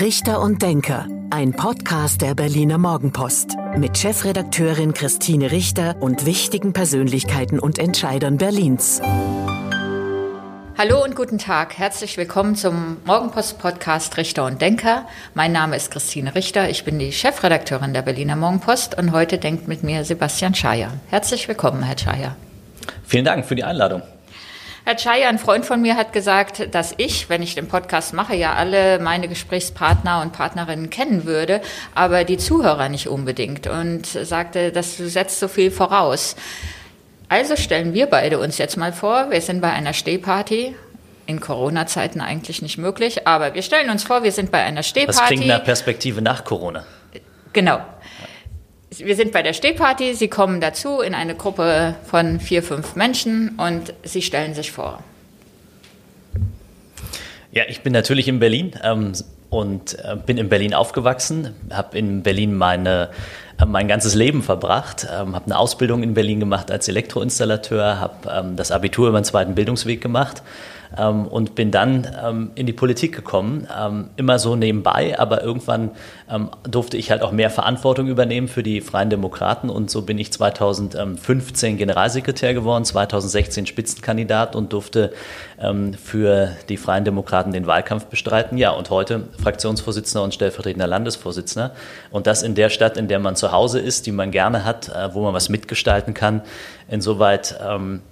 Richter und Denker, ein Podcast der Berliner Morgenpost mit Chefredakteurin Christine Richter und wichtigen Persönlichkeiten und Entscheidern Berlins. Hallo und guten Tag. Herzlich willkommen zum Morgenpost-Podcast Richter und Denker. Mein Name ist Christine Richter. Ich bin die Chefredakteurin der Berliner Morgenpost und heute denkt mit mir Sebastian Scheier. Herzlich willkommen, Herr Scheier. Vielen Dank für die Einladung. Herr Chaya, ein Freund von mir hat gesagt, dass ich, wenn ich den Podcast mache, ja alle meine Gesprächspartner und Partnerinnen kennen würde, aber die Zuhörer nicht unbedingt und sagte, das setzt so viel voraus. Also stellen wir beide uns jetzt mal vor, wir sind bei einer Stehparty in Corona-Zeiten eigentlich nicht möglich, aber wir stellen uns vor, wir sind bei einer Stehparty. Das klingt nach Perspektive nach Corona. Genau. Wir sind bei der Stehparty, Sie kommen dazu in eine Gruppe von vier, fünf Menschen und Sie stellen sich vor. Ja, ich bin natürlich in Berlin ähm, und äh, bin in Berlin aufgewachsen, habe in Berlin meine, äh, mein ganzes Leben verbracht, ähm, habe eine Ausbildung in Berlin gemacht als Elektroinstallateur, habe ähm, das Abitur über den zweiten Bildungsweg gemacht ähm, und bin dann ähm, in die Politik gekommen, ähm, immer so nebenbei, aber irgendwann ähm, durfte ich halt auch mehr Verantwortung übernehmen für die Freien Demokraten und so bin ich 2015 Generalsekretär geworden, 2016 Spitzenkandidat und durfte ähm, für die Freien Demokraten den Wahlkampf bestreiten. Ja, und heute Fraktionsvorsitzender und stellvertretender Landesvorsitzender und das in der Stadt, in der man zu Hause ist, die man gerne hat, äh, wo man was mitgestalten kann. Insoweit ähm,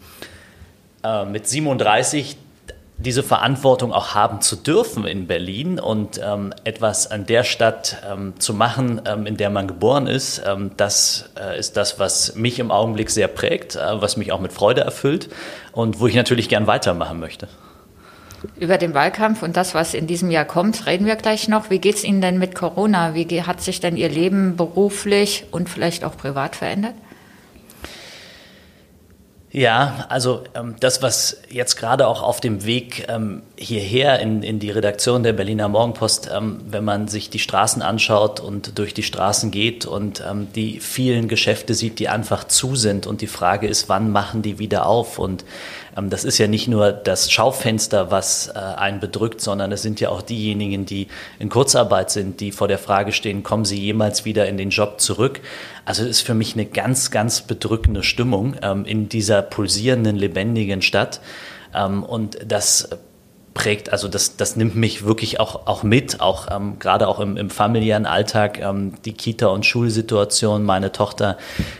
äh, mit 37 diese Verantwortung auch haben zu dürfen in Berlin und ähm, etwas an der Stadt ähm, zu machen, ähm, in der man geboren ist, ähm, das äh, ist das, was mich im Augenblick sehr prägt, äh, was mich auch mit Freude erfüllt und wo ich natürlich gern weitermachen möchte. Über den Wahlkampf und das, was in diesem Jahr kommt, reden wir gleich noch. Wie geht es Ihnen denn mit Corona? Wie hat sich denn Ihr Leben beruflich und vielleicht auch privat verändert? Ja, also ähm, das, was jetzt gerade auch auf dem Weg ähm, hierher in, in die Redaktion der Berliner Morgenpost, ähm, wenn man sich die Straßen anschaut und durch die Straßen geht und ähm, die vielen Geschäfte sieht, die einfach zu sind und die Frage ist, wann machen die wieder auf? Und das ist ja nicht nur das Schaufenster, was äh, einen bedrückt, sondern es sind ja auch diejenigen, die in Kurzarbeit sind, die vor der Frage stehen, kommen sie jemals wieder in den Job zurück? Also es ist für mich eine ganz, ganz bedrückende Stimmung ähm, in dieser pulsierenden, lebendigen Stadt. Ähm, und das prägt, also das, das nimmt mich wirklich auch, auch mit, auch ähm, gerade auch im, im familiären Alltag, ähm, die Kita- und Schulsituation. Meine Tochter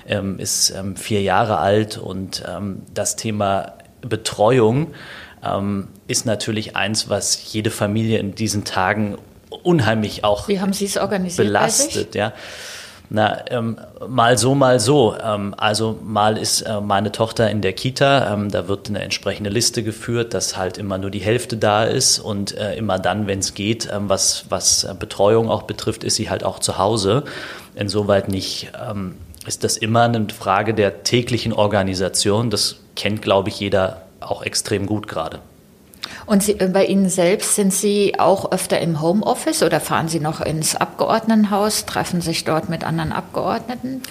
ähm, ist ähm, vier Jahre alt und ähm, das Thema Betreuung ähm, ist natürlich eins, was jede Familie in diesen Tagen unheimlich auch Wie haben Sie es organisiert belastet. Ja. Na, ähm, mal so, mal so. Ähm, also mal ist äh, meine Tochter in der Kita, ähm, da wird eine entsprechende Liste geführt, dass halt immer nur die Hälfte da ist und äh, immer dann, wenn es geht, ähm, was, was äh, Betreuung auch betrifft, ist sie halt auch zu Hause. Insoweit nicht ähm, ist das immer eine Frage der täglichen Organisation. Das kennt, glaube ich, jeder auch extrem gut gerade. Und Sie, äh, bei Ihnen selbst sind Sie auch öfter im Homeoffice oder fahren Sie noch ins Abgeordnetenhaus, treffen sich dort mit anderen Abgeordneten?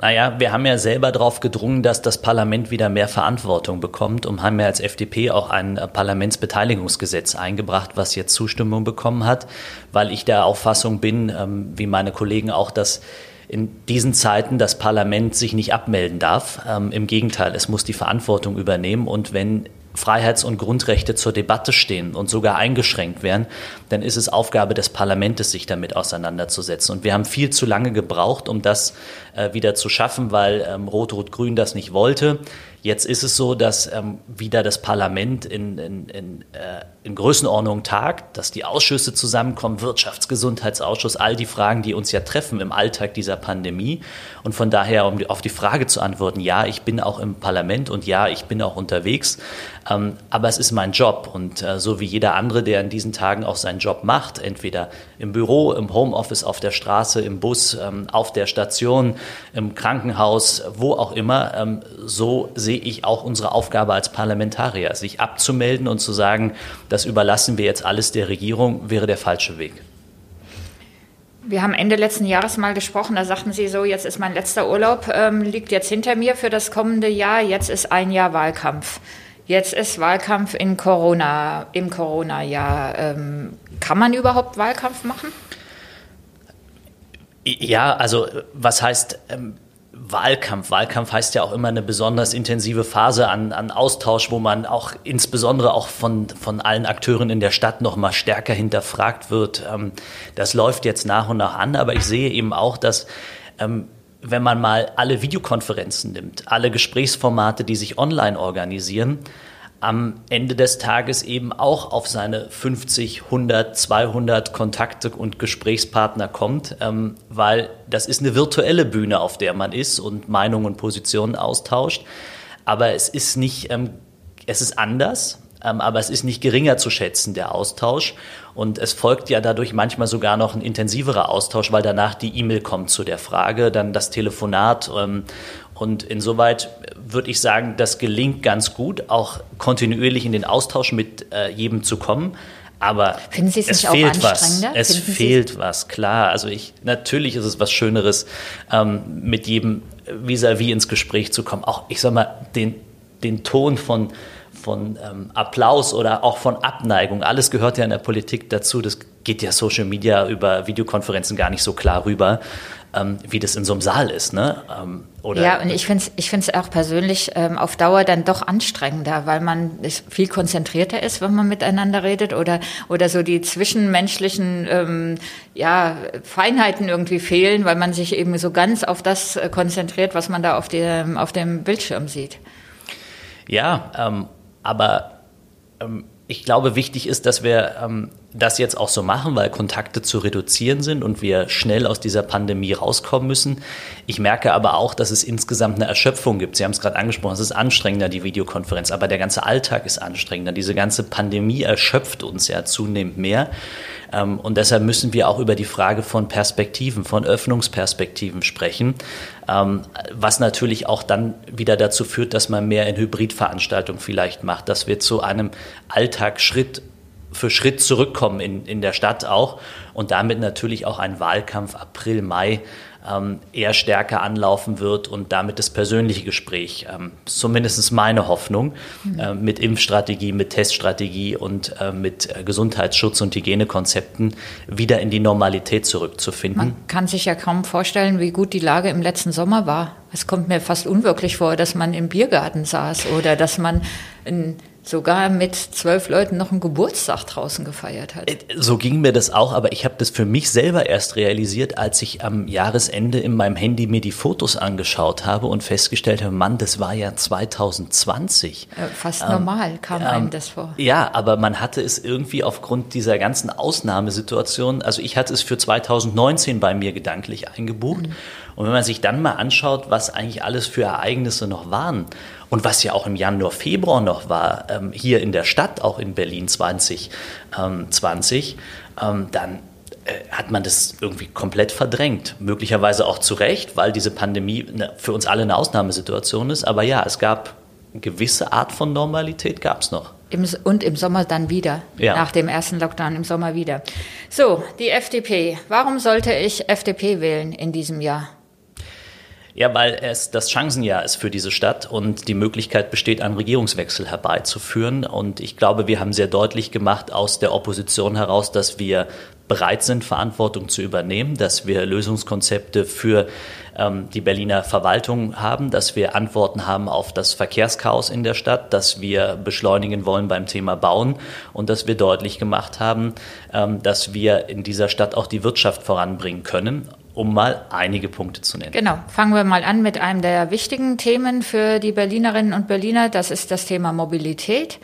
Naja, wir haben ja selber darauf gedrungen, dass das Parlament wieder mehr Verantwortung bekommt und haben ja als FDP auch ein äh, Parlamentsbeteiligungsgesetz eingebracht, was jetzt Zustimmung bekommen hat, weil ich der Auffassung bin, ähm, wie meine Kollegen auch, dass in diesen Zeiten das Parlament sich nicht abmelden darf. Ähm, Im Gegenteil, es muss die Verantwortung übernehmen. Und wenn Freiheits- und Grundrechte zur Debatte stehen und sogar eingeschränkt werden, dann ist es Aufgabe des Parlaments, sich damit auseinanderzusetzen. Und wir haben viel zu lange gebraucht, um das äh, wieder zu schaffen, weil ähm, Rot-Rot-Grün das nicht wollte. Jetzt ist es so, dass ähm, wieder das Parlament in, in, in, äh, in Größenordnung tagt, dass die Ausschüsse zusammenkommen, Wirtschaftsgesundheitsausschuss, all die Fragen, die uns ja treffen im Alltag dieser Pandemie. Und von daher, um auf die Frage zu antworten, ja, ich bin auch im Parlament und ja, ich bin auch unterwegs, aber es ist mein Job. Und äh, so wie jeder andere, der in diesen Tagen auch seinen Job macht, entweder im Büro, im Homeoffice, auf der Straße, im Bus, ähm, auf der Station, im Krankenhaus, wo auch immer, ähm, so sehe ich auch unsere Aufgabe als Parlamentarier. Sich abzumelden und zu sagen, das überlassen wir jetzt alles der Regierung, wäre der falsche Weg. Wir haben Ende letzten Jahres mal gesprochen, da sagten Sie so, jetzt ist mein letzter Urlaub, ähm, liegt jetzt hinter mir für das kommende Jahr, jetzt ist ein Jahr Wahlkampf. Jetzt ist Wahlkampf in Corona, im Corona-Jahr. Ähm, Kann man überhaupt Wahlkampf machen? Ja, also was heißt ähm, Wahlkampf? Wahlkampf heißt ja auch immer eine besonders intensive Phase an, an Austausch, wo man auch insbesondere auch von, von allen Akteuren in der Stadt noch mal stärker hinterfragt wird. Ähm, das läuft jetzt nach und nach an, aber ich sehe eben auch, dass ähm, wenn man mal alle Videokonferenzen nimmt, alle Gesprächsformate, die sich online organisieren, am Ende des Tages eben auch auf seine 50, 100, 200 Kontakte und Gesprächspartner kommt, ähm, weil das ist eine virtuelle Bühne, auf der man ist und Meinungen und Positionen austauscht. Aber es ist nicht, ähm, es ist anders, aber es ist nicht geringer zu schätzen, der Austausch. Und es folgt ja dadurch manchmal sogar noch ein intensiverer Austausch, weil danach die E-Mail kommt zu der Frage, dann das Telefonat. Ähm, und insoweit würde ich sagen, das gelingt ganz gut, auch kontinuierlich in den Austausch mit äh, jedem zu kommen. Aber Finden Sie es, es fehlt was. Es Finden fehlt Sie was, klar. Also ich, natürlich ist es was Schöneres, ähm, mit jedem vis-à-vis -vis ins Gespräch zu kommen. Auch, ich sag mal, den, den Ton von, von ähm, Applaus oder auch von Abneigung. Alles gehört ja in der Politik dazu. Das geht ja Social Media über Videokonferenzen gar nicht so klar rüber ähm, wie das in so einem Saal ist. Ne? Ähm, oder ja, und ich finde es ich find's auch persönlich ähm, auf Dauer dann doch anstrengender, weil man viel konzentrierter ist, wenn man miteinander redet oder, oder so die zwischenmenschlichen ähm, ja, Feinheiten irgendwie fehlen, weil man sich eben so ganz auf das äh, konzentriert, was man da auf dem, auf dem Bildschirm sieht. Ja, ähm, aber ähm, ich glaube, wichtig ist, dass wir ähm, das jetzt auch so machen, weil Kontakte zu reduzieren sind und wir schnell aus dieser Pandemie rauskommen müssen. Ich merke aber auch, dass es insgesamt eine Erschöpfung gibt. Sie haben es gerade angesprochen, es ist anstrengender, die Videokonferenz, aber der ganze Alltag ist anstrengender. Diese ganze Pandemie erschöpft uns ja zunehmend mehr. Ähm, und deshalb müssen wir auch über die Frage von Perspektiven, von Öffnungsperspektiven sprechen, was natürlich auch dann wieder dazu führt, dass man mehr in Hybridveranstaltungen vielleicht macht, dass wir zu einem Alltag Schritt für Schritt zurückkommen in, in der Stadt auch und damit natürlich auch ein Wahlkampf April, Mai ähm, eher stärker anlaufen wird und damit das persönliche Gespräch, ähm, zumindest meine Hoffnung, mhm. äh, mit Impfstrategie, mit Teststrategie und äh, mit äh, Gesundheitsschutz und Hygienekonzepten wieder in die Normalität zurückzufinden. Man kann sich ja kaum vorstellen, wie gut die Lage im letzten Sommer war. Es kommt mir fast unwirklich vor, dass man im Biergarten saß oder dass man in sogar mit zwölf Leuten noch einen Geburtstag draußen gefeiert hat. Äh, so ging mir das auch, aber ich habe das für mich selber erst realisiert, als ich am Jahresende in meinem Handy mir die Fotos angeschaut habe und festgestellt habe, Mann, das war ja 2020. Äh, fast ähm, normal kam ähm, einem das vor. Ja, aber man hatte es irgendwie aufgrund dieser ganzen Ausnahmesituation, also ich hatte es für 2019 bei mir gedanklich eingebucht. Mhm. Und wenn man sich dann mal anschaut, was eigentlich alles für Ereignisse noch waren und was ja auch im Januar, Februar noch war, ähm, hier in der Stadt, auch in Berlin 2020, ähm, dann äh, hat man das irgendwie komplett verdrängt. Möglicherweise auch zu Recht, weil diese Pandemie ne, für uns alle eine Ausnahmesituation ist. Aber ja, es gab eine gewisse Art von Normalität, gab es noch. Und im Sommer dann wieder. Ja. Nach dem ersten Lockdown im Sommer wieder. So, die FDP. Warum sollte ich FDP wählen in diesem Jahr? Ja, weil es das Chancenjahr ist für diese Stadt und die Möglichkeit besteht, einen Regierungswechsel herbeizuführen. Und ich glaube, wir haben sehr deutlich gemacht aus der Opposition heraus, dass wir bereit sind, Verantwortung zu übernehmen, dass wir Lösungskonzepte für ähm, die Berliner Verwaltung haben, dass wir Antworten haben auf das Verkehrschaos in der Stadt, dass wir beschleunigen wollen beim Thema Bauen und dass wir deutlich gemacht haben, ähm, dass wir in dieser Stadt auch die Wirtschaft voranbringen können um mal einige Punkte zu nennen. Genau, fangen wir mal an mit einem der wichtigen Themen für die Berlinerinnen und Berliner. Das ist das Thema Mobilität.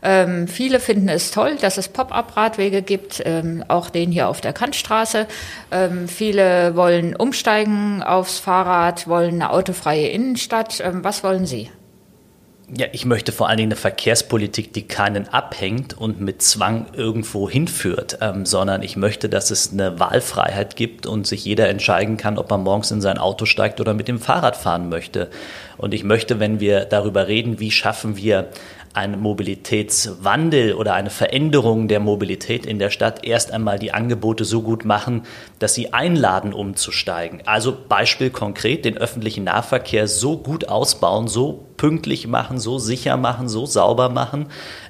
Ähm, viele finden es toll, dass es Pop-up-Radwege gibt, ähm, auch den hier auf der Kantstraße. Ähm, viele wollen umsteigen aufs Fahrrad, wollen eine autofreie Innenstadt. Ähm, was wollen Sie? Ja, ich möchte vor allen Dingen eine Verkehrspolitik, die keinen abhängt und mit Zwang irgendwo hinführt, ähm, sondern ich möchte, dass es eine Wahlfreiheit gibt und sich jeder entscheiden kann, ob er morgens in sein Auto steigt oder mit dem Fahrrad fahren möchte. Und ich möchte, wenn wir darüber reden, wie schaffen wir ein Mobilitätswandel oder eine Veränderung der Mobilität in der Stadt erst einmal die Angebote so gut machen, dass sie einladen, umzusteigen. Also Beispiel konkret, den öffentlichen Nahverkehr so gut ausbauen, so pünktlich machen, so sicher machen, so sauber machen,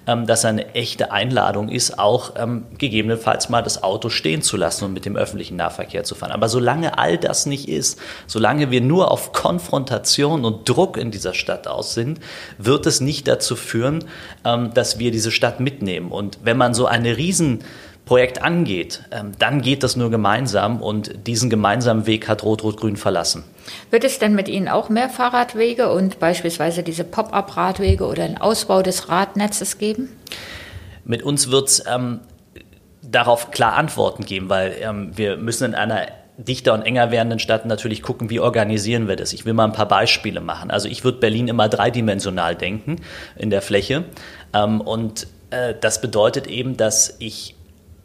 ähm, dass eine echte Einladung ist, auch ähm, gegebenenfalls mal das Auto stehen zu lassen und mit dem öffentlichen Nahverkehr zu fahren. Aber solange all das nicht ist, solange wir nur auf Konfrontation und Druck in dieser Stadt aus sind, wird es nicht dazu führen, ähm, dass wir diese Stadt mitnehmen. Und wenn man so eine riesen Projekt angeht, ähm, dann geht das nur gemeinsam und diesen gemeinsamen Weg hat Rot-Rot-Grün verlassen. Wird es denn mit Ihnen auch mehr Fahrradwege und beispielsweise diese Pop-up-Radwege oder einen Ausbau des Radnetzes geben? Mit uns wird es ähm, darauf klar Antworten geben, weil ähm, wir müssen in einer dichter und enger werdenden Stadt natürlich gucken, wie organisieren wir das. Ich will mal ein paar Beispiele machen. Also ich würde Berlin immer dreidimensional denken in der Fläche. Ähm, und äh, das bedeutet eben, dass ich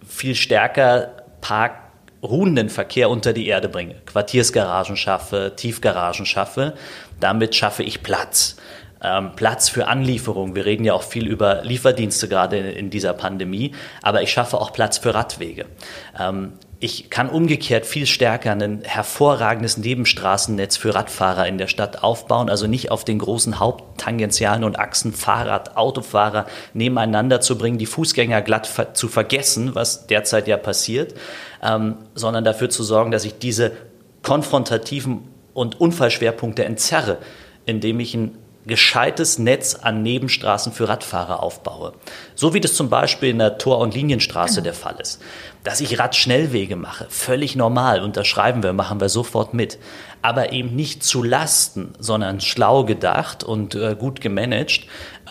viel stärker parkruhenden Verkehr unter die Erde bringe, Quartiersgaragen schaffe, Tiefgaragen schaffe, damit schaffe ich Platz. Ähm, Platz für Anlieferung. Wir reden ja auch viel über Lieferdienste gerade in, dieser Pandemie, aber ich schaffe auch Platz für Radwege. Ähm, ich kann umgekehrt viel stärker ein hervorragendes Nebenstraßennetz für Radfahrer in der Stadt aufbauen, also nicht auf den großen Haupttangentialen und Achsen Fahrrad, Autofahrer nebeneinander zu bringen, die Fußgänger glatt zu vergessen, was derzeit ja passiert, ähm, sondern dafür zu sorgen, dass ich diese konfrontativen und Unfallschwerpunkte entzerre, indem ich ein gescheites Netz an Nebenstraßen für Radfahrer aufbaue. So wie das zum Beispiel in der Tor- und Linienstraße der Fall ist. Dass ich Radschnellwege mache, völlig normal, unterschreiben wir, machen wir sofort mit. Aber eben nicht zu Lasten, sondern schlau gedacht und äh, gut gemanagt.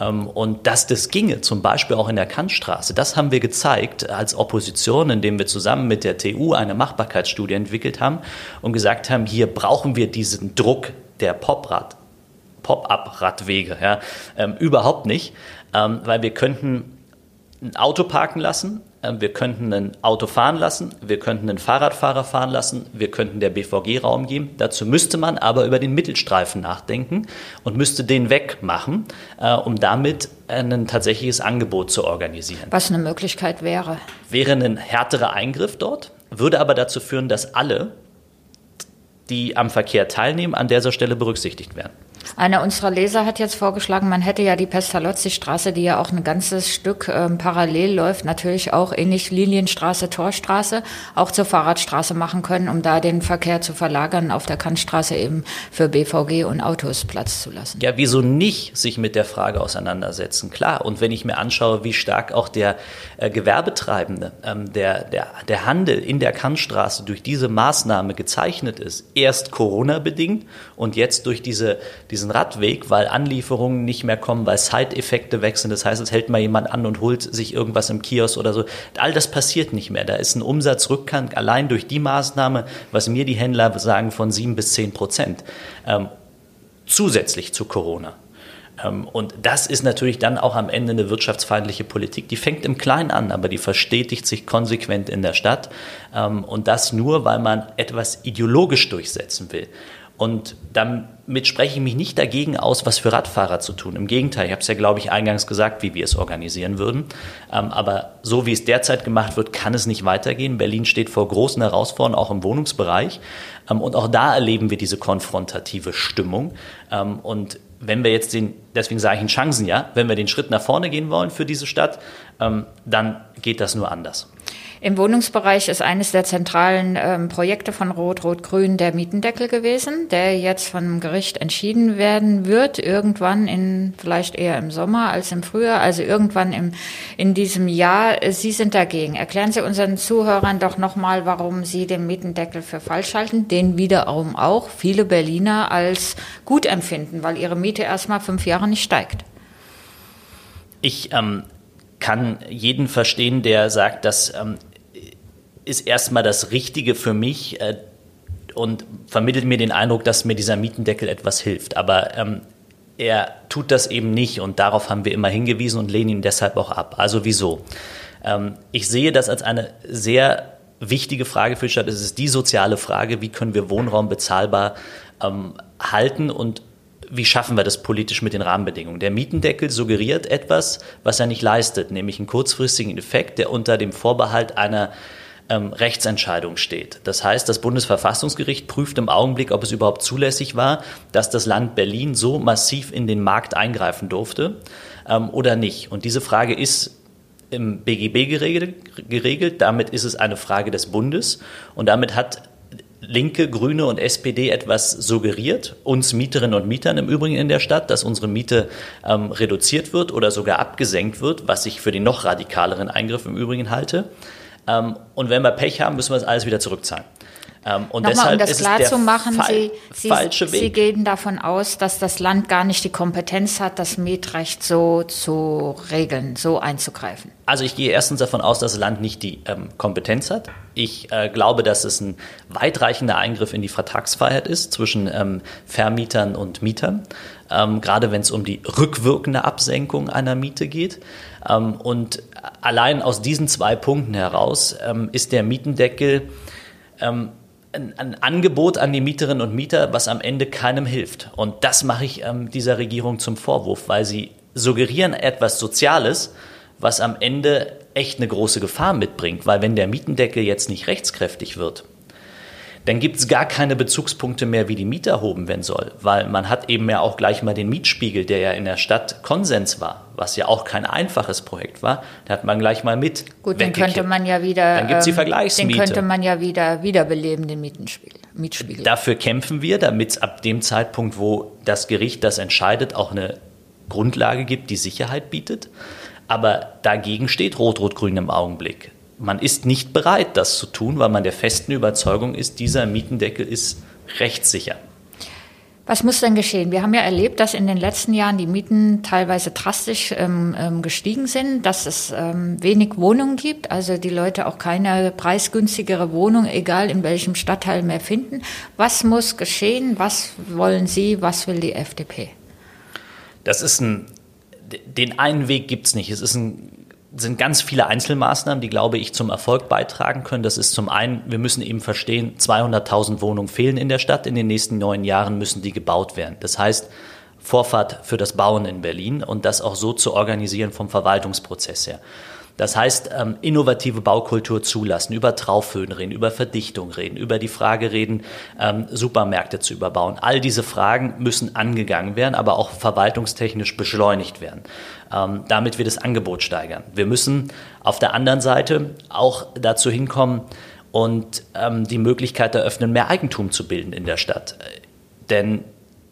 Ähm, und dass das ginge, zum Beispiel auch in der Kantstraße, das haben wir gezeigt als Opposition, indem wir zusammen mit der TU eine Machbarkeitsstudie entwickelt haben und gesagt haben, hier brauchen wir diesen Druck der Poprad Pop-up-Radwege. Ja? Ähm, überhaupt nicht, ähm, weil wir könnten ein Auto parken lassen, ähm, wir könnten ein Auto fahren lassen, wir könnten einen Fahrradfahrer fahren lassen, wir könnten der BVG Raum geben. Dazu müsste man aber über den Mittelstreifen nachdenken und müsste den wegmachen, äh, um damit ein tatsächliches Angebot zu organisieren. Was eine Möglichkeit wäre? Wäre ein härterer Eingriff dort, würde aber dazu führen, dass alle, die am Verkehr teilnehmen, an dieser Stelle berücksichtigt werden. Einer unserer Leser hat jetzt vorgeschlagen, man hätte ja die Pestalozzi-Straße, die ja auch ein ganzes Stück ähm, parallel läuft, natürlich auch ähnlich Linienstraße, Torstraße, auch zur Fahrradstraße machen können, um da den Verkehr zu verlagern, auf der Kantstraße eben für BVG und Autos Platz zu lassen. Ja, wieso nicht sich mit der Frage auseinandersetzen? Klar, und wenn ich mir anschaue, wie stark auch der äh, Gewerbetreibende, ähm, der, der, der Handel in der Kantstraße durch diese Maßnahme gezeichnet ist, erst Corona-bedingt und jetzt durch diese, diese diesen Radweg, weil Anlieferungen nicht mehr kommen, weil Side-Effekte wechseln. Das heißt, es hält mal jemand an und holt sich irgendwas im Kiosk oder so. All das passiert nicht mehr. Da ist ein Umsatzrückgang allein durch die Maßnahme, was mir die Händler sagen, von sieben bis zehn Prozent. Ähm, zusätzlich zu Corona. Ähm, und das ist natürlich dann auch am Ende eine wirtschaftsfeindliche Politik. Die fängt im Kleinen an, aber die verstetigt sich konsequent in der Stadt. Ähm, und das nur, weil man etwas ideologisch durchsetzen will. Und damit spreche ich mich nicht dagegen aus, was für Radfahrer zu tun. Im Gegenteil, ich habe es ja, glaube ich, eingangs gesagt, wie wir es organisieren würden. Ähm, aber so wie es derzeit gemacht wird, kann es nicht weitergehen. Berlin steht vor großen Herausforderungen, auch im Wohnungsbereich. Ähm, und auch da erleben wir diese konfrontative Stimmung. Ähm, und wenn wir jetzt den, deswegen sage ich in Chancen, ja, wenn wir den Schritt nach vorne gehen wollen für diese Stadt, dann geht das nur anders. Im Wohnungsbereich ist eines der zentralen ähm, Projekte von Rot-Rot-Grün der Mietendeckel gewesen, der jetzt vom Gericht entschieden werden wird, irgendwann in, vielleicht eher im Sommer als im Frühjahr, also irgendwann im, in diesem Jahr. Sie sind dagegen. Erklären Sie unseren Zuhörern doch nochmal, warum Sie den Mietendeckel für falsch halten, den wiederum auch viele Berliner als gut empfinden, weil ihre Miete erstmal fünf Jahre nicht steigt. Ich ähm, kann jeden verstehen, der sagt, dass ähm, ist erstmal das Richtige für mich äh, und vermittelt mir den Eindruck, dass mir dieser Mietendeckel etwas hilft. Aber ähm, er tut das eben nicht und darauf haben wir immer hingewiesen und lehnen ihn deshalb auch ab. Also wieso? Ähm, ich sehe das als eine sehr wichtige Frage für die Stadt. Es ist die soziale Frage, wie können wir Wohnraum bezahlbar ähm, halten und wie schaffen wir das politisch mit den Rahmenbedingungen? Der Mietendeckel suggeriert etwas, was er nicht leistet, nämlich einen kurzfristigen Effekt, der unter dem Vorbehalt einer ähm, Rechtsentscheidung steht. Das heißt, das Bundesverfassungsgericht prüft im Augenblick, ob es überhaupt zulässig war, dass das Land Berlin so massiv in den Markt eingreifen durfte ähm, oder nicht. Und diese Frage ist im BGB geregelt, geregelt. Damit ist es eine Frage des Bundes. Und damit hat Linke, Grüne und SPD etwas suggeriert, uns Mieterinnen und Mietern im Übrigen in der Stadt, dass unsere Miete ähm, reduziert wird oder sogar abgesenkt wird, was ich für den noch radikaleren Eingriff im Übrigen halte. Ähm, und wenn wir Pech haben, müssen wir das alles wieder zurückzahlen. Ähm, und Nochmal, deshalb um das ist klar zu machen, Sie, Sie, Sie, gehen davon aus, dass das Land gar nicht die Kompetenz hat, das Mietrecht so zu regeln, so einzugreifen. Also ich gehe erstens davon aus, dass das Land nicht die ähm, Kompetenz hat. Ich äh, glaube, dass es ein weitreichender Eingriff in die Vertragsfreiheit ist zwischen ähm, Vermietern und Mietern, ähm, gerade wenn es um die rückwirkende Absenkung einer Miete geht. Ähm, und allein aus diesen zwei Punkten heraus ähm, ist der Mietendeckel ein, ein, Angebot an die Mieterinnen und Mieter, was am Ende keinem hilft. Und das mache ich ähm, dieser Regierung zum Vorwurf, weil sie suggerieren etwas Soziales, was am Ende echt eine große Gefahr mitbringt. Weil wenn der Mietendeckel jetzt nicht rechtskräftig wird, dann gibt es gar keine Bezugspunkte mehr, wie die Miete erhoben werden soll, weil man hat eben ja auch gleich mal den Mietspiegel, der ja in der Stadt Konsens war, was ja auch kein einfaches Projekt war, da hat man gleich mal mit. Gut, dann könnte man ja wieder. Dann gibt es die ähm, Vergleichsmiete. Den könnte man ja wieder wiederbeleben, den Mietenspiegel. Mietspiegel. Dafür kämpfen wir, damit es ab dem Zeitpunkt, wo das Gericht das entscheidet, auch eine Grundlage gibt, die Sicherheit bietet. Aber dagegen steht Rot-Rot-Grün im Augenblick man ist nicht bereit, das zu tun, weil man der festen Überzeugung ist, dieser Mietendeckel ist rechtssicher. Was muss denn geschehen? Wir haben ja erlebt, dass in den letzten Jahren die Mieten teilweise drastisch ähm, ähm, gestiegen sind, dass es ähm, wenig Wohnungen gibt, also die Leute auch keine preisgünstigere Wohnung, egal in welchem Stadtteil mehr finden. Was muss geschehen? Was wollen Sie? Was will die FDP? Das ist ein, den einen Weg gibt es nicht. Es ist ein sind ganz viele Einzelmaßnahmen, die, glaube ich, zum Erfolg beitragen können. Das ist zum einen, wir müssen eben verstehen, 200.000 Wohnungen fehlen in der Stadt. In den nächsten neun Jahren müssen die gebaut werden. Das heißt, Vorfahrt für das Bauen in Berlin und das auch so zu organisieren vom Verwaltungsprozess her. Das heißt, ähm, innovative Baukultur zulassen, über Traufhöhen reden, über Verdichtung reden, über die Frage reden, ähm, Supermärkte zu überbauen. All diese Fragen müssen angegangen werden, aber auch verwaltungstechnisch beschleunigt werden, ähm, damit wir das Angebot steigern. Wir müssen auf der anderen Seite auch dazu hinkommen und ähm, die Möglichkeit eröffnen, mehr Eigentum zu bilden in der Stadt. Denn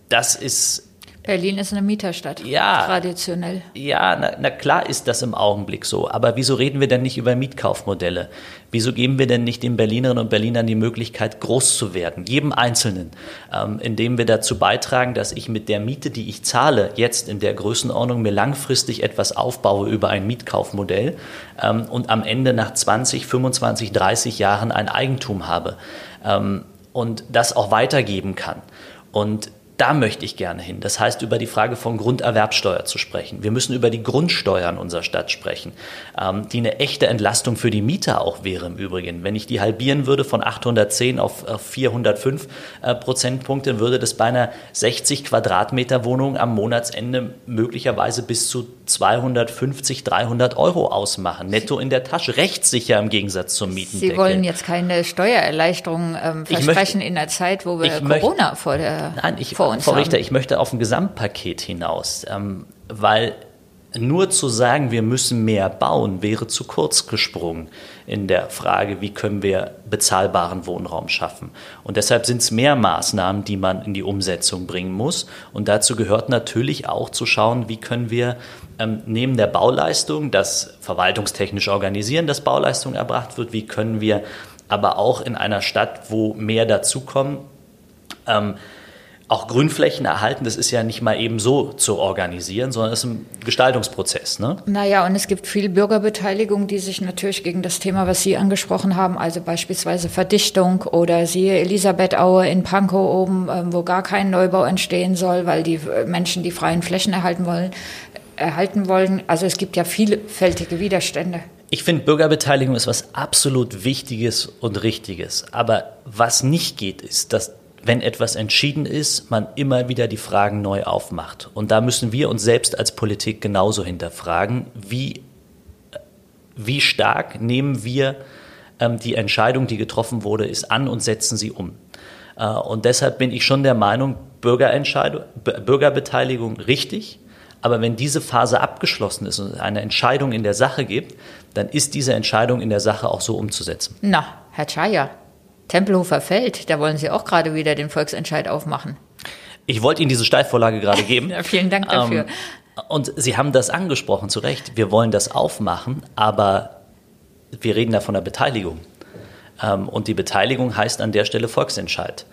das ist Berlin ist eine Mieterstadt, ja, traditionell. Ja, na, na, klar ist das im Augenblick so. Aber wieso reden wir denn nicht über Mietkaufmodelle? Wieso geben wir denn nicht den Berlinerinnen und Berlinern die Möglichkeit, groß zu werden, jedem Einzelnen, ähm, indem wir dazu beitragen, dass ich mit der Miete, die ich zahle, jetzt in der Größenordnung mir langfristig etwas aufbaue über ein Mietkaufmodell ähm, und am Ende nach 20, 25, 30 Jahren ein Eigentum habe ähm, und das auch weitergeben kann. Und da möchte ich gerne hin. Das heißt, über die Frage von Grunderwerbsteuer zu sprechen. Wir müssen über die Grundsteuern unserer Stadt sprechen, ähm, die eine echte Entlastung für die Mieter auch wäre im Übrigen. Wenn ich die halbieren würde von 810 auf, 405 äh, Prozentpunkte, würde das bei einer 60 Quadratmeter Wohnung am Monatsende möglicherweise bis zu 250, 300 Euro ausmachen. Netto in der Tasche. Rechtssicher im Gegensatz zum Mietendeckel. Sie wollen jetzt keine Steuererleichterung ähm, versprechen möchte, in der Zeit, wo wir Corona möchte, vor der Nein, ich, vor uns Frau Richter, haben. ich möchte auf ein Gesamtpaket hinaus, ähm, weil nur zu sagen, wir müssen mehr bauen, wäre zu kurz gesprungen in der Frage, wie können wir bezahlbaren Wohnraum schaffen. Und deshalb sind es mehr Maßnahmen, die man in die Umsetzung bringen muss. Und dazu gehört natürlich auch zu schauen, wie können wir ähm, neben der Bauleistung das verwaltungstechnisch organisieren, dass Bauleistung erbracht wird, wie können wir aber auch in einer Stadt, wo mehr dazukommen, ähm, auch Grünflächen erhalten, das ist ja nicht mal eben so zu organisieren, sondern es ist ein Gestaltungsprozess. Ne? Naja, und es gibt viel Bürgerbeteiligung, die sich natürlich gegen das Thema, was Sie angesprochen haben, also beispielsweise Verdichtung oder siehe Elisabeth Aue in Pankow oben, ähm, wo gar kein Neubau entstehen soll, weil die äh, Menschen die freien Flächen erhalten wollen, erhalten wollen. Also es gibt ja vielfältige Widerstände. Ich finde, Bürgerbeteiligung ist was absolut Wichtiges und Richtiges. Aber was nicht geht, ist, dass wenn etwas entschieden ist, man immer wieder die Fragen neu aufmacht. Und da müssen wir uns selbst als Politik genauso hinterfragen, wie, wie stark nehmen wir ähm, die Entscheidung, die getroffen wurde, ist an und setzen sie um. Äh, und deshalb bin ich schon der Meinung, Bürgerentscheidung, Bürgerbeteiligung richtig. Aber wenn diese Phase abgeschlossen ist und es eine Entscheidung in der Sache gibt, dann ist diese Entscheidung in der Sache auch so umzusetzen. Na, Herr Chaya, Tempelhofer Feld, da wollen Sie auch gerade wieder den Volksentscheid aufmachen. Ich wollte Ihnen diese Steilvorlage gerade geben. ja, vielen Dank dafür. Ähm, und Sie haben das angesprochen, zu Recht. Wir wollen das aufmachen, aber wir reden da von der Beteiligung. Ähm, und die Beteiligung heißt an der Stelle Volksentscheid.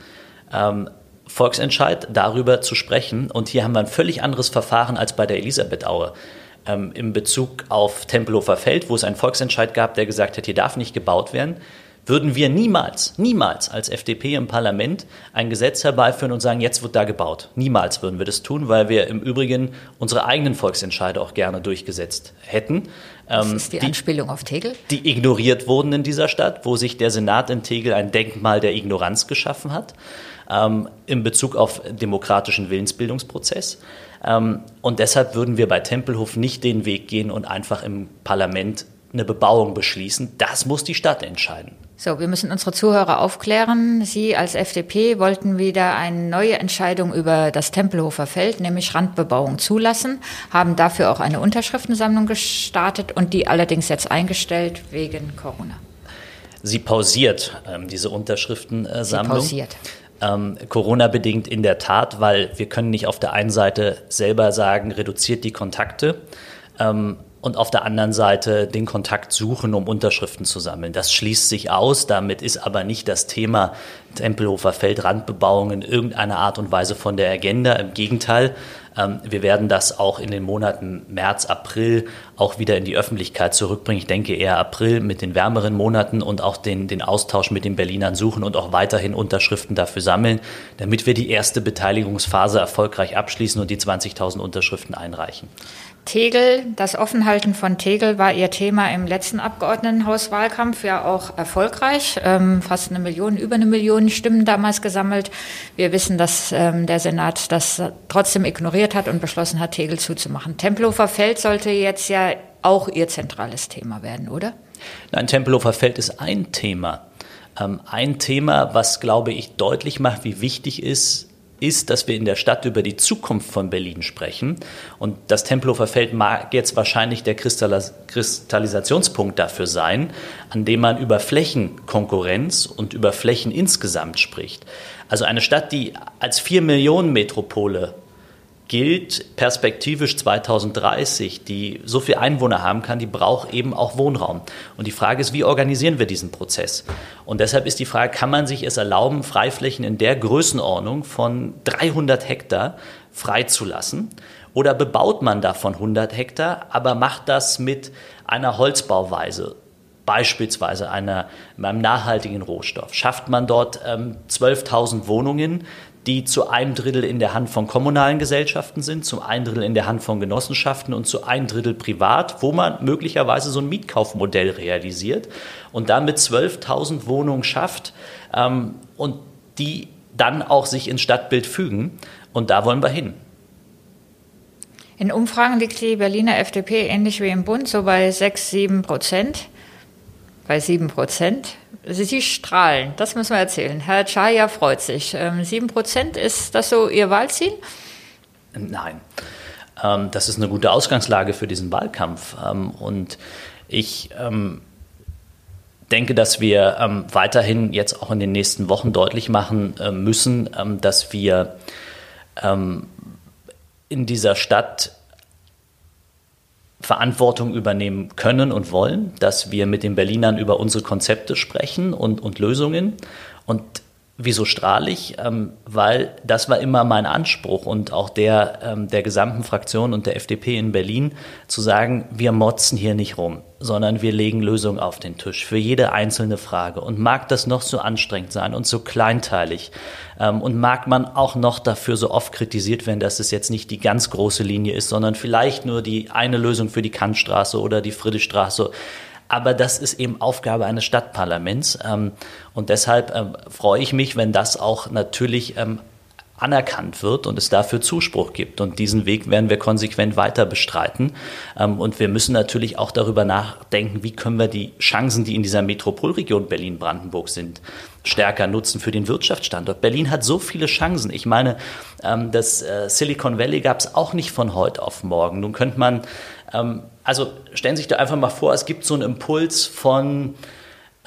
Ähm, Volksentscheid darüber zu sprechen. Und hier haben wir ein völlig anderes Verfahren als bei der Elisabeth Aue. Ähm, in Bezug auf Tempelhofer Feld, wo es einen Volksentscheid gab, der gesagt hat, hier darf nicht gebaut werden, würden wir niemals, niemals als FDP im Parlament ein Gesetz herbeiführen und sagen, jetzt wird da gebaut. Niemals würden wir das tun, weil wir im Übrigen unsere eigenen Volksentscheide auch gerne durchgesetzt hätten. Das ähm, ist die, die Anspielung auf Tegel? Die ignoriert wurden in dieser Stadt, wo sich der Senat in Tegel ein Denkmal der Ignoranz geschaffen hat, ähm, in Bezug auf demokratischen Willensbildungsprozess. Ähm, und deshalb würden wir bei Tempelhof nicht den Weg gehen und einfach im Parlament eine Bebauung beschließen. Das muss die Stadt entscheiden. So, wir müssen unsere Zuhörer aufklären. Sie als FDP wollten wieder eine neue Entscheidung über das Tempelhofer Feld, nämlich Randbebauung zulassen, haben dafür auch eine Unterschriftensammlung gestartet und die allerdings jetzt eingestellt wegen Corona. Sie pausiert ähm, diese Unterschriftensammlung. Sie pausiert. Ähm, Corona-bedingt in der Tat, weil wir können nicht auf der einen Seite selber sagen, reduziert die Kontakte. Ähm, und auf der anderen Seite den Kontakt suchen, um Unterschriften zu sammeln. Das schließt sich aus, damit ist aber nicht das Thema Tempelhofer Feldrandbebauung in irgendeiner Art und Weise von der Agenda. Im Gegenteil, ähm, wir werden das auch in den Monaten März, April auch wieder in die Öffentlichkeit zurückbringen. Ich denke eher April mit den wärmeren Monaten und auch den, den Austausch mit den Berlinern suchen und auch weiterhin Unterschriften dafür sammeln, damit wir die erste Beteiligungsphase erfolgreich abschließen und die 20.000 Unterschriften einreichen. Tegel, das Offenhalten von Tegel war ihr Thema im letzten Abgeordnetenhauswahlkampf ja auch erfolgreich. Ähm, fast eine Million, über eine Million Stimmen damals gesammelt. Wir wissen, dass ähm, der Senat das trotzdem ignoriert hat und beschlossen hat, Tegel zuzumachen. Tempelhofer Feld sollte jetzt ja auch ihr zentrales Thema werden, oder? Nein, Tempelhofer Feld ist ein Thema. Ähm, ein Thema, was, glaube ich, deutlich macht, wie wichtig ist, ist, dass wir in der Stadt über die Zukunft von Berlin sprechen. Und das Tempelhofer Feld mag jetzt wahrscheinlich der Kristallisationspunkt dafür sein, an dem man über Flächenkonkurrenz und über Flächen insgesamt spricht. Also eine Stadt, die als vier Millionen Metropole gilt perspektivisch 2030, die so viel Einwohner haben kann, die braucht eben auch Wohnraum. Und die Frage ist, wie organisieren wir diesen Prozess? Und deshalb ist die Frage, kann man sich es erlauben, Freiflächen in der Größenordnung von 300 Hektar freizulassen? Oder bebaut man davon 100 Hektar, aber macht das mit einer Holzbauweise? beispielsweise einer, einem nachhaltigen Rohstoff. Schafft man dort ähm, 12.000 Wohnungen, die zu einem Drittel in der Hand von kommunalen Gesellschaften sind, zum einen Drittel in der Hand von Genossenschaften und zu einem Drittel privat, wo man möglicherweise so ein Mietkaufmodell realisiert und damit 12.000 Wohnungen schafft ähm, und die dann auch sich ins Stadtbild fügen. Und da wollen wir hin. In Umfragen liegt die Berliner FDP ähnlich wie im Bund, so bei 6, 7 Prozent. Bei 7 Prozent. Sie strahlen, das müssen wir erzählen. Herr Chaya freut sich. Ähm, sieben Prozent, ist das so Ihr Wahlziel? Nein. Ähm, das ist eine gute Ausgangslage für diesen Wahlkampf. Ähm, und ich denke, dass wir weiterhin jetzt auch in den nächsten Wochen deutlich machen müssen, dass wir in dieser Stadt Verantwortung übernehmen können und wollen, dass wir mit den Berlinern über unsere Konzepte sprechen und, und Lösungen. Und wieso strahle ich? Ähm, weil das war immer mein Anspruch und auch der ähm, der gesamten Fraktion und der FDP in Berlin, zu sagen, wir motzen hier nicht rum sondern wir legen Lösungen auf den Tisch für jede einzelne Frage. Und mag das noch so anstrengend sein und so kleinteilig ähm, und mag man auch noch dafür so oft kritisiert werden, dass es jetzt nicht die ganz große Linie ist, sondern vielleicht nur die eine Lösung für die Kantstraße oder die Friedrichstraße. Aber das ist eben Aufgabe eines Stadtparlaments. Ähm, und deshalb ähm, freue ich mich, wenn das auch natürlich anerkannt wird und es dafür Zuspruch gibt. Und diesen Weg werden wir konsequent weiter bestreiten. Ähm, und wir müssen natürlich auch darüber nachdenken, wie können wir die Chancen, die in dieser Metropolregion Berlin-Brandenburg sind, stärker nutzen für den Wirtschaftsstandort. Berlin hat so viele Chancen. Ich meine, ähm, das äh, Silicon Valley gab es auch nicht von heute auf morgen. Nun könnte man, ähm, also stellen Sie sich da einfach mal vor, es gibt so einen Impuls von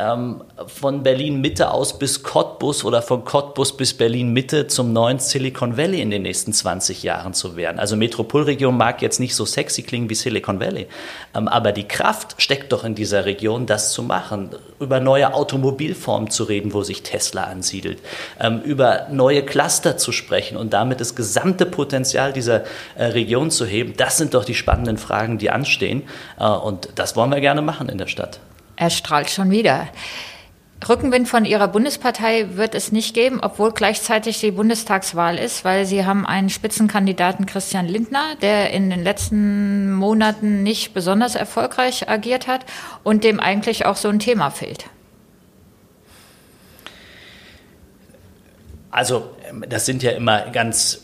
ähm, von Berlin Mitte aus bis Cottbus oder von Cottbus bis Berlin Mitte zum neuen Silicon Valley in den nächsten 20 Jahren zu werden. Also Metropolregion mag jetzt nicht so sexy klingen wie Silicon Valley, ähm, aber die Kraft steckt doch in dieser Region, das zu machen, über neue Automobilformen zu reden, wo sich Tesla ansiedelt, ähm, über neue Cluster zu sprechen und damit das gesamte Potenzial dieser äh, Region zu heben. Das sind doch die spannenden Fragen, die anstehen äh, und das wollen wir gerne machen in der Stadt. Er strahlt schon wieder. Rückenwind von Ihrer Bundespartei wird es nicht geben, obwohl gleichzeitig die Bundestagswahl ist, weil Sie haben einen Spitzenkandidaten Christian Lindner, der in den letzten Monaten nicht besonders erfolgreich agiert hat und dem eigentlich auch so ein Thema fehlt. Also das sind ja immer ganz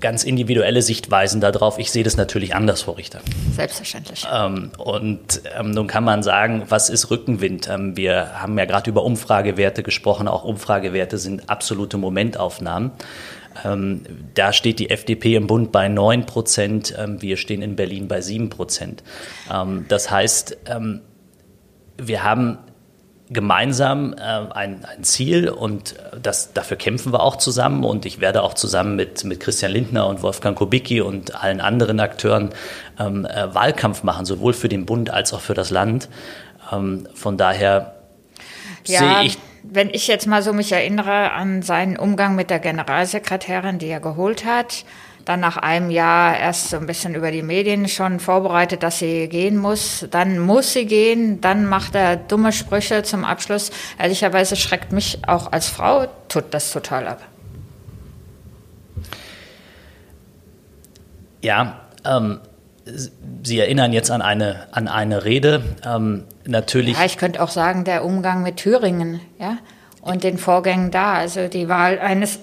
ganz individuelle Sichtweisen darauf. Ich sehe das natürlich anders, Frau Richter. Selbstverständlich. Ähm, und ähm, nun kann man sagen, was ist Rückenwind? Ähm, wir haben ja gerade über Umfragewerte gesprochen. Auch Umfragewerte sind absolute Momentaufnahmen. Ähm, da steht die FDP im Bund bei 9 Prozent. Ähm, wir stehen in Berlin bei 7 Prozent. Ähm, das heißt, wir haben gemeinsam äh, ein, ein, Ziel und äh, das, dafür kämpfen wir auch zusammen und ich werde auch zusammen mit, mit Christian Lindner und Wolfgang Kubicki und allen anderen Akteuren ähm, äh, Wahlkampf machen, sowohl für den Bund als auch für das Land. Ähm, von daher ja, sehe ich. Wenn ich jetzt mal so mich erinnere an seinen Umgang mit der Generalsekretärin, die er geholt hat, dann nach einem Jahr erst so ein bisschen über die Medien schon vorbereitet, dass sie gehen muss. Dann muss sie gehen, dann macht er dumme Sprüche zum Abschluss. Ehrlicherweise schreckt mich auch als Frau tut das total ab. Ja, ähm, Sie erinnern jetzt an eine, an eine Rede. Ähm, natürlich. Ja, ich könnte auch sagen, der Umgang mit Thüringen, ja, und den Vorgängen da. Also die Wahl eines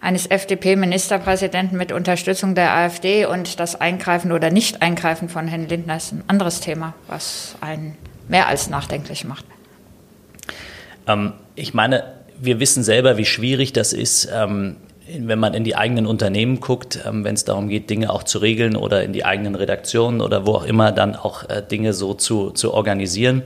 eines FDP-Ministerpräsidenten mit Unterstützung der AfD und das Eingreifen oder Nicht-Eingreifen von Herrn Lindner ist ein anderes Thema, was einen mehr als nachdenklich macht. Ähm, ich meine, wir wissen selber, wie schwierig das ist, ähm, wenn man in die eigenen Unternehmen guckt, ähm, wenn es darum geht, Dinge auch zu regeln oder in die eigenen Redaktionen oder wo auch immer dann auch äh, Dinge so zu, zu organisieren.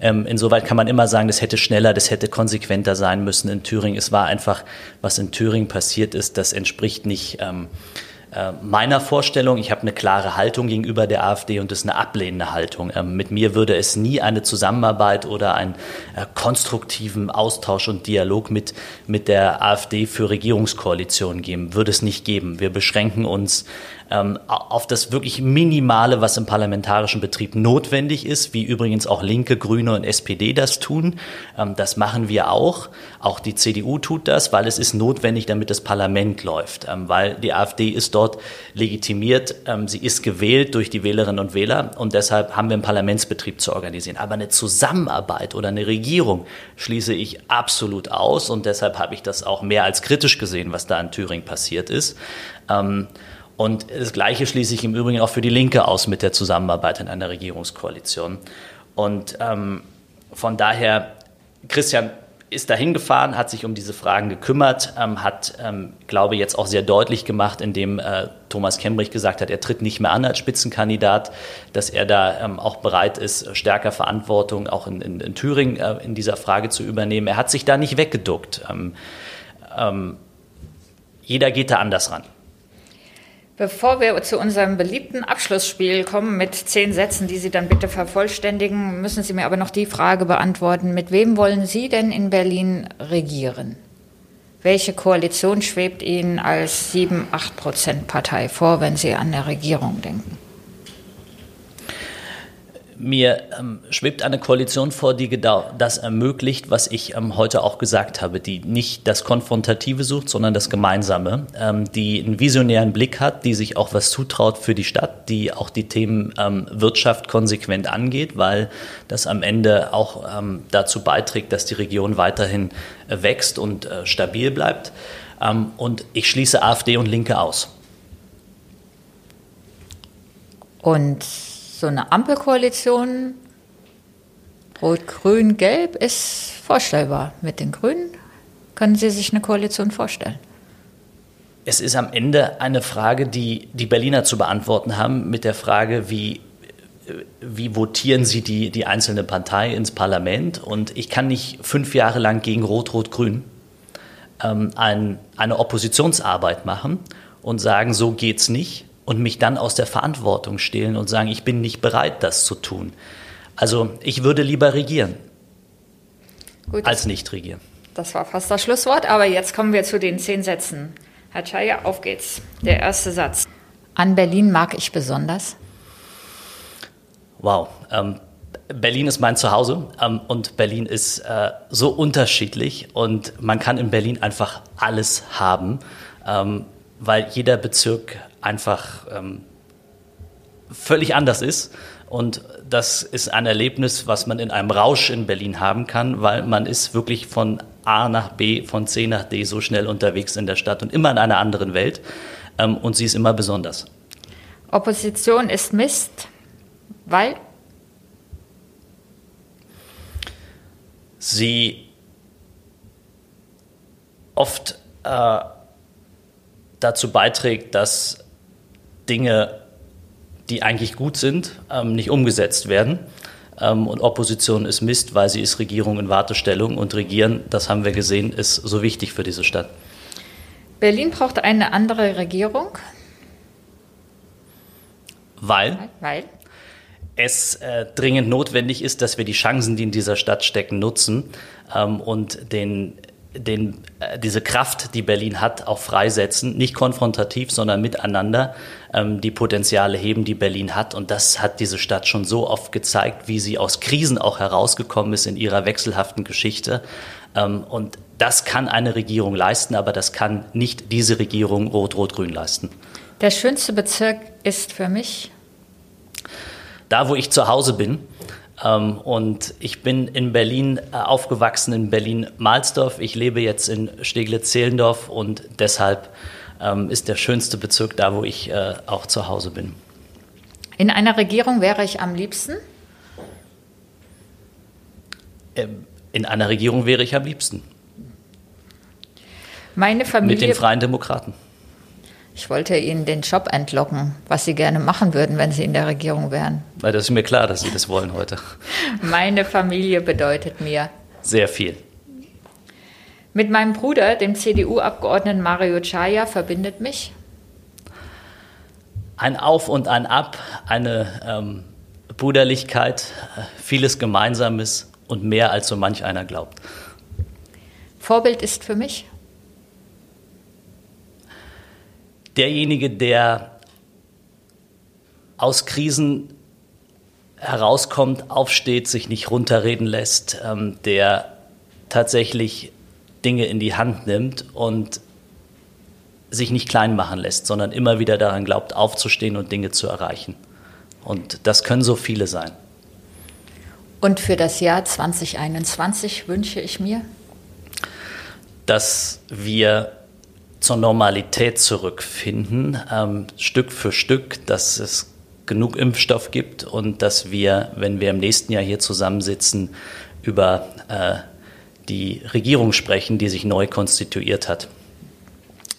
Ähm, insoweit kann man immer sagen, das hätte schneller, das hätte konsequenter sein müssen in Thüringen. Es war einfach, was in Thüringen passiert ist, das entspricht nicht ähm, äh, meiner Vorstellung. Ich habe eine klare Haltung gegenüber der AfD und das ist eine ablehnende Haltung. Ähm, mit mir würde es nie eine Zusammenarbeit oder einen äh, konstruktiven Austausch und Dialog mit, mit der AfD für Regierungskoalitionen geben. Würde es nicht geben. Wir beschränken uns ähm, auf das wirklich Minimale, was im parlamentarischen Betrieb notwendig ist, wie übrigens auch Linke, Grüne und SPD das tun. Ähm, das machen wir auch. Auch die CDU tut das, weil es ist notwendig, damit das Parlament läuft. Ähm, weil die AfD ist dort legitimiert, ähm, sie ist gewählt durch die Wählerinnen und Wähler und deshalb haben wir einen Parlamentsbetrieb zu organisieren. Aber eine Zusammenarbeit oder eine Regierung schließe ich absolut aus und deshalb habe ich das auch mehr als kritisch gesehen, was da in Thüringen passiert ist. Ähm, und das Gleiche schließe ich im Übrigen auch für die Linke aus mit der Zusammenarbeit in einer Regierungskoalition. Und ähm, von daher, Christian ist dahin gefahren, hat sich um diese Fragen gekümmert, ähm, hat, ähm, glaube jetzt auch sehr deutlich gemacht, indem äh, Thomas Kembrich gesagt hat, er tritt nicht mehr an als Spitzenkandidat, dass er da ähm, auch bereit ist, stärker Verantwortung auch in, in, in Thüringen äh, in dieser Frage zu übernehmen. Er hat sich da nicht weggeduckt. Ähm, ähm, jeder geht da anders ran. Bevor wir zu unserem beliebten Abschlussspiel kommen mit zehn Sätzen, die Sie dann bitte vervollständigen, müssen Sie mir aber noch die Frage beantworten, mit wem wollen Sie denn in Berlin regieren? Welche Koalition schwebt Ihnen als 7-8 Prozent Partei vor, wenn Sie an der Regierung denken? Mir ähm, schwebt eine Koalition vor, die genau das ermöglicht, was ich ähm, heute auch gesagt habe, die nicht das Konfrontative sucht, sondern das Gemeinsame, ähm, die einen visionären Blick hat, die sich auch was zutraut für die Stadt, die auch die Themen ähm, Wirtschaft konsequent angeht, weil das am Ende auch ähm, dazu beiträgt, dass die Region weiterhin äh, wächst und äh, stabil bleibt. Ähm, und ich schließe AfD und Linke aus. Und so eine Ampelkoalition, Rot, Grün, Gelb, ist vorstellbar. Mit den Grünen können Sie sich eine Koalition vorstellen? Es ist am Ende eine Frage, die die Berliner zu beantworten haben, mit der Frage, wie, wie votieren sie die, die einzelne Partei ins Parlament. Und ich kann nicht fünf Jahre lang gegen Rot-Rot-Grün ähm, ein, eine Oppositionsarbeit machen und sagen, so geht's nicht und mich dann aus der Verantwortung stehlen und sagen, ich bin nicht bereit, das zu tun. Also ich würde lieber regieren, Gut, als nicht regieren. Das war fast das Schlusswort, aber jetzt kommen wir zu den zehn Sätzen. Herr Chaya, auf geht's. Der erste Satz. An Berlin mag ich besonders. Wow. Ähm, Berlin ist mein Zuhause ähm, und Berlin ist äh, so unterschiedlich und man kann in Berlin einfach alles haben, ähm, weil jeder Bezirk einfach ähm, völlig anders ist. Und das ist ein Erlebnis, was man in einem Rausch in Berlin haben kann, weil man ist wirklich von A nach B, von C nach D so schnell unterwegs in der Stadt und immer in einer anderen Welt. Ähm, und sie ist immer besonders. Opposition ist Mist, weil sie oft äh, dazu beiträgt, dass Dinge, die eigentlich gut sind, ähm, nicht umgesetzt werden. Ähm, und Opposition ist Mist, weil sie ist Regierung in Wartestellung und Regieren, das haben wir gesehen, ist so wichtig für diese Stadt. Berlin braucht eine andere Regierung. Weil? Weil? es äh, dringend notwendig ist, dass wir die Chancen, die in dieser Stadt stecken, nutzen ähm, und den den, äh, diese Kraft, die Berlin hat, auch freisetzen, nicht konfrontativ, sondern miteinander ähm, die Potenziale heben, die Berlin hat. Und das hat diese Stadt schon so oft gezeigt, wie sie aus Krisen auch herausgekommen ist in ihrer wechselhaften Geschichte. Ähm, und das kann eine Regierung leisten, aber das kann nicht diese Regierung Rot-Rot-Grün leisten. Der schönste Bezirk ist für mich? Da, wo ich zu Hause bin. Ähm, und ich bin in Berlin äh, aufgewachsen, in Berlin-Mahlsdorf. Ich lebe jetzt in Steglitz-Zehlendorf und deshalb ähm, ist der schönste Bezirk da, wo ich äh, auch zu Hause bin. In einer Regierung wäre ich am liebsten? Ähm, in einer Regierung wäre ich am liebsten. Meine Familie. Mit den Freien Demokraten. Ich wollte Ihnen den Job entlocken, was Sie gerne machen würden, wenn Sie in der Regierung wären. Weil das ist mir klar, dass Sie das wollen heute. Meine Familie bedeutet mir sehr viel. Mit meinem Bruder, dem CDU-Abgeordneten Mario Chaya, verbindet mich ein Auf und ein Ab, eine ähm, Bruderlichkeit, vieles Gemeinsames und mehr als so manch einer glaubt. Vorbild ist für mich derjenige, der aus Krisen herauskommt, aufsteht, sich nicht runterreden lässt, ähm, der tatsächlich Dinge in die Hand nimmt und sich nicht klein machen lässt, sondern immer wieder daran glaubt, aufzustehen und Dinge zu erreichen. Und das können so viele sein. Und für das Jahr 2021 wünsche ich mir, dass wir zur Normalität zurückfinden, ähm, Stück für Stück, dass es genug Impfstoff gibt und dass wir, wenn wir im nächsten Jahr hier zusammensitzen, über äh, die Regierung sprechen, die sich neu konstituiert hat.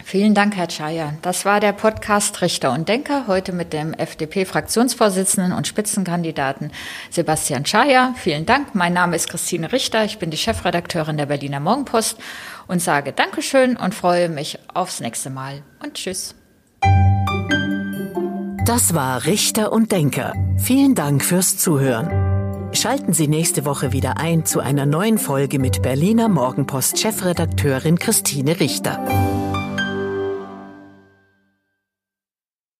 Vielen Dank, Herr Chaya. Das war der Podcast Richter und Denker, heute mit dem FDP-Fraktionsvorsitzenden und Spitzenkandidaten Sebastian Chaya. Vielen Dank. Mein Name ist Christine Richter. Ich bin die Chefredakteurin der Berliner Morgenpost und sage Dankeschön und freue mich aufs nächste Mal und Tschüss. Das war Richter und Denker. Vielen Dank fürs Zuhören. Schalten Sie nächste Woche wieder ein zu einer neuen Folge mit Berliner Morgenpost Chefredakteurin Christine Richter.